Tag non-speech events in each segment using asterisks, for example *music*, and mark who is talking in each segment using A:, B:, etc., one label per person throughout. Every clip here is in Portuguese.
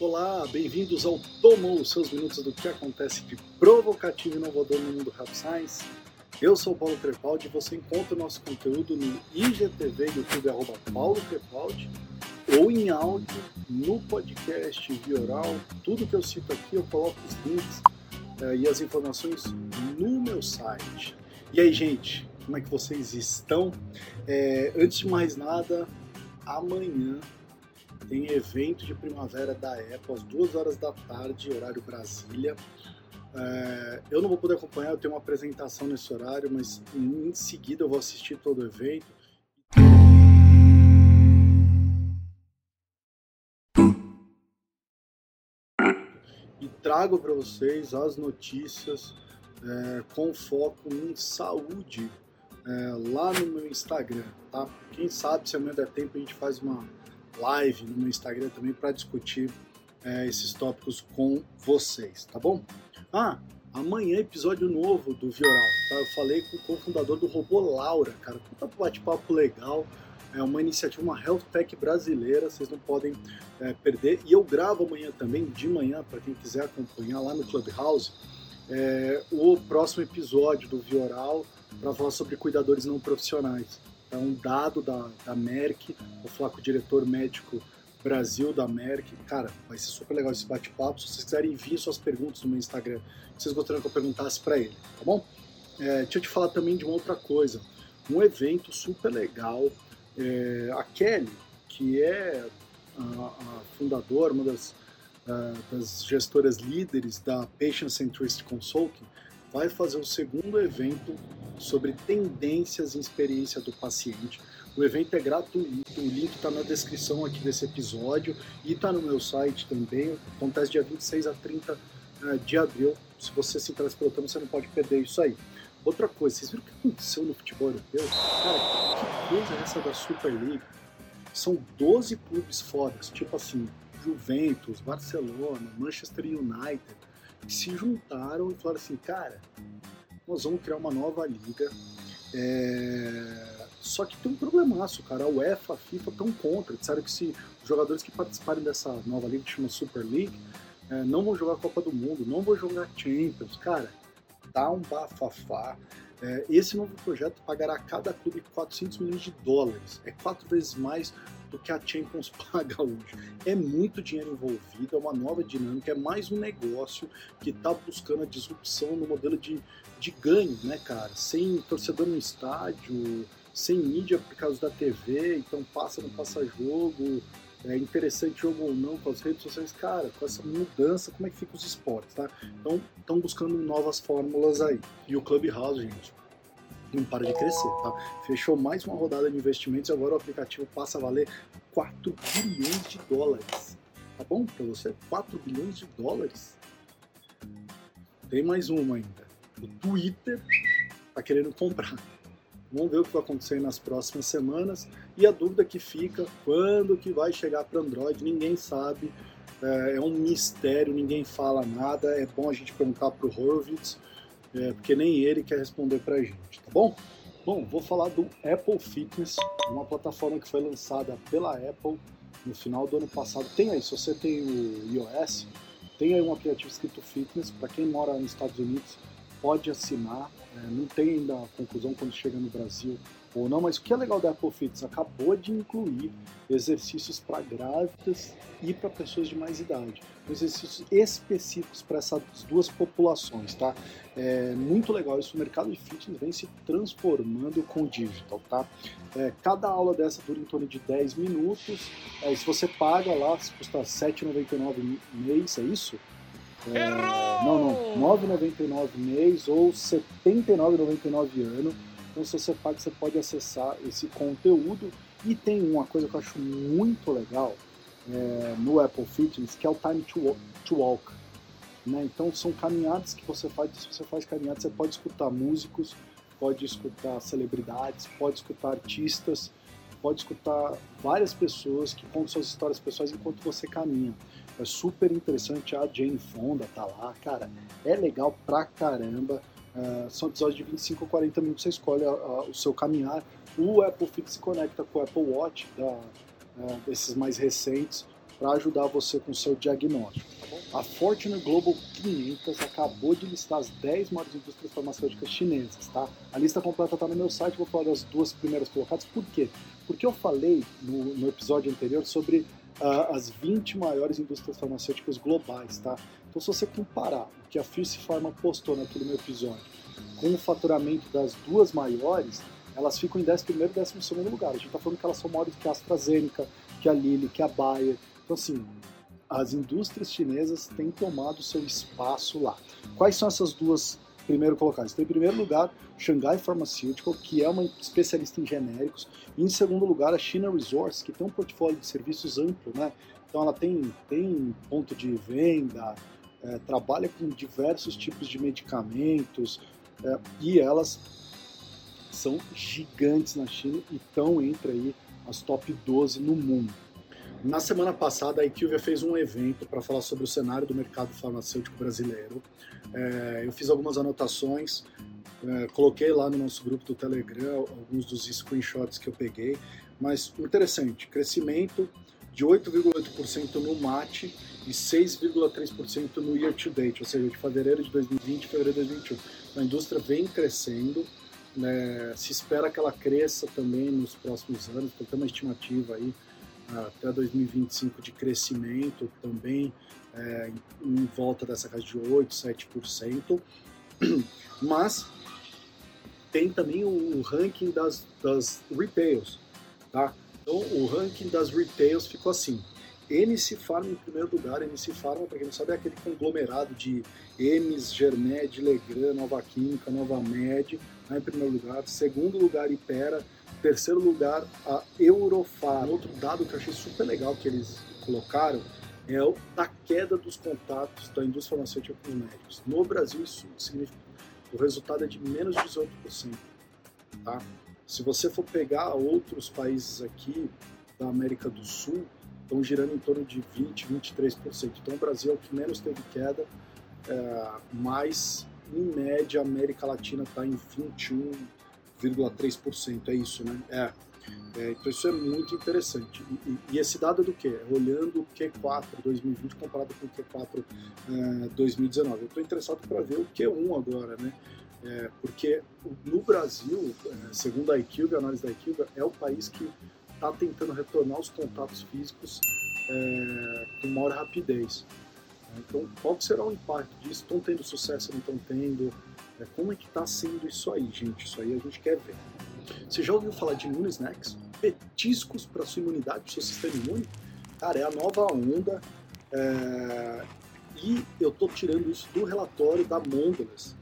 A: Olá, bem-vindos ao Tomou, seus minutos do que acontece de provocativo e inovador no mundo Rap Science. Eu sou o Paulo Crepaldi e você encontra o nosso conteúdo no IGTV, YouTube, arroba Paulo Crepaldi, ou em áudio, no podcast, via oral. Tudo que eu cito aqui eu coloco os links uh, e as informações no meu site. E aí, gente, como é que vocês estão? É, antes de mais nada, amanhã tem evento de primavera da Apple às duas horas da tarde, horário Brasília. É, eu não vou poder acompanhar, eu tenho uma apresentação nesse horário, mas em seguida eu vou assistir todo o evento. E trago para vocês as notícias é, com foco em saúde é, lá no meu Instagram, tá? Quem sabe se amanhã der tempo a gente faz uma live no meu Instagram também para discutir é, esses tópicos com vocês, tá bom? Ah, amanhã episódio novo do Vioral, tá? Eu falei com o cofundador do Robô Laura, cara, puta bate-papo legal, é uma iniciativa, uma health tech brasileira, vocês não podem é, perder. E eu gravo amanhã também, de manhã, para quem quiser acompanhar lá no Clubhouse, é, o próximo episódio do Vioral para falar sobre cuidadores não profissionais. É um dado da, da Merck, vou falar com o diretor médico Brasil da Merck. Cara, vai ser super legal esse bate-papo. Se vocês quiserem enviar suas perguntas no meu Instagram, vocês gostariam que eu perguntasse para ele, tá bom? É, deixa eu te falar também de uma outra coisa. Um evento super legal. É, a Kelly, que é a, a fundadora, uma das, a, das gestoras líderes da Patient Centricity Consulting, vai fazer o segundo evento sobre tendências em experiência do paciente. O evento é gratuito, o link está na descrição aqui desse episódio e está no meu site também. Acontece dia 26 a 30 eh, de abril. Se você se interessa pelo tema, você não pode perder isso aí. Outra coisa, vocês viram o que aconteceu no futebol europeu? Cara, que coisa é essa da Super League? São 12 clubes fodas, tipo assim, Juventus, Barcelona, Manchester United, se juntaram e falaram assim, cara, nós vamos criar uma nova liga. É... Só que tem um problemaço, cara. A UEFA, a FIFA estão contra. Disseram que se os jogadores que participarem dessa nova liga, que chama Super League, é, não vão jogar Copa do Mundo, não vão jogar Champions. Cara, dá um bafafá. É, esse novo projeto pagará a cada clube 400 milhões de dólares. É quatro vezes mais do que a Champions *laughs* paga hoje. É muito dinheiro envolvido, é uma nova dinâmica, é mais um negócio que está buscando a disrupção no modelo de, de ganho, né, cara? Sem torcedor no estádio, sem mídia por causa da TV, então passa, não passa jogo, é interessante jogo ou não com as redes sociais, cara, com essa mudança, como é que fica os esportes, tá? Então, estão buscando novas fórmulas aí. E o Clubhouse, gente, não para de crescer, tá? Fechou mais uma rodada de investimentos e agora o aplicativo passa a valer 4 bilhões de dólares. Tá bom para você? 4 bilhões de dólares? Tem mais uma ainda. O Twitter tá querendo comprar. Vamos ver o que vai acontecer nas próximas semanas. E a dúvida que fica, quando que vai chegar para Android? Ninguém sabe. É, é um mistério, ninguém fala nada. É bom a gente perguntar para o Horvitz é, porque nem ele quer responder para a gente, tá bom? Bom, vou falar do Apple Fitness, uma plataforma que foi lançada pela Apple no final do ano passado. Tem aí, se você tem o iOS, tem aí um aplicativo escrito Fitness, para quem mora nos Estados Unidos, pode assinar. É, não tem ainda a conclusão quando chega no Brasil ou não, mas o que é legal da Apple Fitness? Acabou de incluir exercícios para grávidas e para pessoas de mais idade. Exercícios específicos para essas duas populações, tá? É muito legal isso. O mercado de fitness vem se transformando com o digital, tá? É, cada aula dessa dura em torno de 10 minutos. É, se você paga lá, custa R$ 7,99 mês, é isso? É, não, não, R$ 9,99 mês ou R$ 79,99 ano então, se você paga, você pode acessar esse conteúdo. E tem uma coisa que eu acho muito legal é, no Apple Fitness, que é o Time to Walk. To walk né? Então, são caminhadas que você faz. Se você faz caminhadas, você pode escutar músicos, pode escutar celebridades, pode escutar artistas, pode escutar várias pessoas que contam suas histórias pessoais enquanto você caminha. É super interessante. A Jane Fonda tá lá, cara. É legal pra caramba. Uh, são episódios de 25 a 40 minutos, você escolhe a, a, o seu caminhar. O Apple Fit se conecta com o Apple Watch, da, uh, desses mais recentes, para ajudar você com o seu diagnóstico. Tá a Fortune Global 500 acabou de listar as 10 maiores indústrias farmacêuticas chinesas, tá? A lista completa está no meu site, vou falar das duas primeiras colocadas. Por quê? Porque eu falei no, no episódio anterior sobre uh, as 20 maiores indústrias farmacêuticas globais, tá? Então, se você comparar o que a Fierce Pharma postou naquele meu episódio com o faturamento das duas maiores, elas ficam em 11 e 12 lugar. A gente está falando que elas são maiores que a AstraZeneca, que a Lilly, que a Bayer. Então, assim, as indústrias chinesas têm tomado seu espaço lá. Quais são essas duas primeiro colocadas? Então, em primeiro lugar, Shanghai Pharmaceutical, que é uma especialista em genéricos, e em segundo lugar, a China Resource, que tem um portfólio de serviços amplo, né? Então, ela tem, tem ponto de venda, é, trabalha com diversos tipos de medicamentos, é, e elas são gigantes na China e estão entre aí as top 12 no mundo. Na semana passada, a IQVIA fez um evento para falar sobre o cenário do mercado farmacêutico brasileiro. É, eu fiz algumas anotações, é, coloquei lá no nosso grupo do Telegram alguns dos screenshots que eu peguei, mas interessante, crescimento de 8,8% no MAT e 6,3% no year to date, ou seja, de fevereiro de 2020 a fevereiro de 2021. A indústria vem crescendo, né, se espera que ela cresça também nos próximos anos, então tem uma estimativa aí até 2025 de crescimento também é, em volta dessa casa de 8, 7%, *clears throat* mas tem também o ranking das, das retails, tá? Então o ranking das retails ficou assim, NC Pharma em primeiro lugar, NC Pharma, para quem não sabe, é aquele conglomerado de Emis, Germed, Legrand, Nova Química, Nova Med, né, em primeiro lugar. Segundo lugar, Ipera, terceiro lugar, a Eurofar. Outro dado que eu achei super legal que eles colocaram é o da queda dos contatos da indústria farmacêutica com os médicos. No Brasil, isso significa o resultado é de menos 18%. Tá? Se você for pegar outros países aqui da América do Sul, estão girando em torno de 20, 23%. Então o Brasil é o que menos teve queda, é, mas em média a América Latina está em 21 0,3%, é isso, né? É. é. Então isso é muito interessante. E, e, e esse dado é do quê? É olhando o Q4 2020 comparado com o Q4 é, 2019. Eu estou interessado para ver o Q1 agora, né? É, porque no Brasil, é, segundo a IQVIA, a análise da IQVIA, é o país que está tentando retornar os contatos físicos é, com maior rapidez. Então, qual será o impacto disso? Estão tendo sucesso, não estão tendo? É, como é que está sendo isso aí, gente? Isso aí a gente quer ver. Você já ouviu falar de Immune Snacks? Petiscos para sua imunidade, para seu sistema imune? Cara, é a nova onda. É... E eu estou tirando isso do relatório da Mondelez,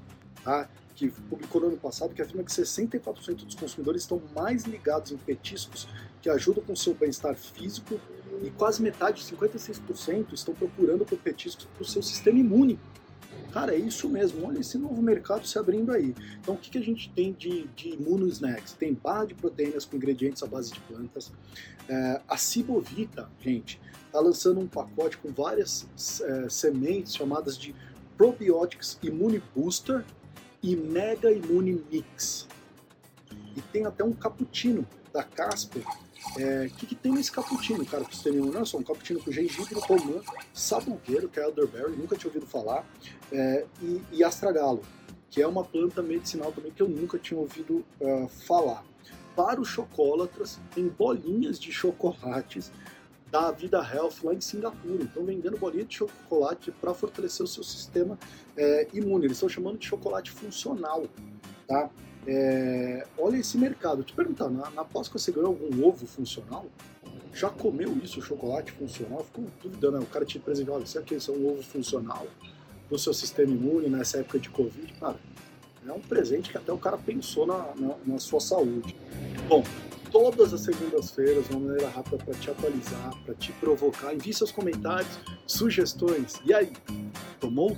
A: tá? que publicou no ano passado, que afirma que 64% dos consumidores estão mais ligados em petiscos que ajudam com seu bem-estar físico e quase metade, 56%, estão procurando por petiscos para o seu sistema imune. Cara, é isso mesmo. Olha esse novo mercado se abrindo aí. Então, o que, que a gente tem de, de immuno-snacks? Tem barra de proteínas com ingredientes à base de plantas. É, a Cibovita, gente, está lançando um pacote com várias é, sementes chamadas de Probiotics Immune Booster e Mega Immune Mix. E tem até um cappuccino da Casper o é, que, que, tem nesse cappuccino, cara, que você tem não é só um cappuccino com gengibre, romã, sabugueiro, que é elderberry, nunca tinha ouvido falar, é, e, e astragalo, que é uma planta medicinal também que eu nunca tinha ouvido uh, falar. Para os chocolatras, tem bolinhas de chocolates da Vida Health lá em Singapura. Então, vendendo bolinha de chocolate para fortalecer o seu sistema é, imune. Eles estão chamando de chocolate funcional, tá? É, olha esse mercado. Te perguntar, na, na Páscoa você ganhou algum ovo funcional? Já comeu isso, chocolate funcional? Ficou duvidando, né? O cara te apresenta, olha, será que é um ovo funcional do seu sistema imune nessa época de Covid? Cara, é um presente que até o cara pensou na, na, na sua saúde. Bom, todas as segundas-feiras, uma maneira rápida para te atualizar, para te provocar. Envie seus comentários, sugestões. E aí, tomou?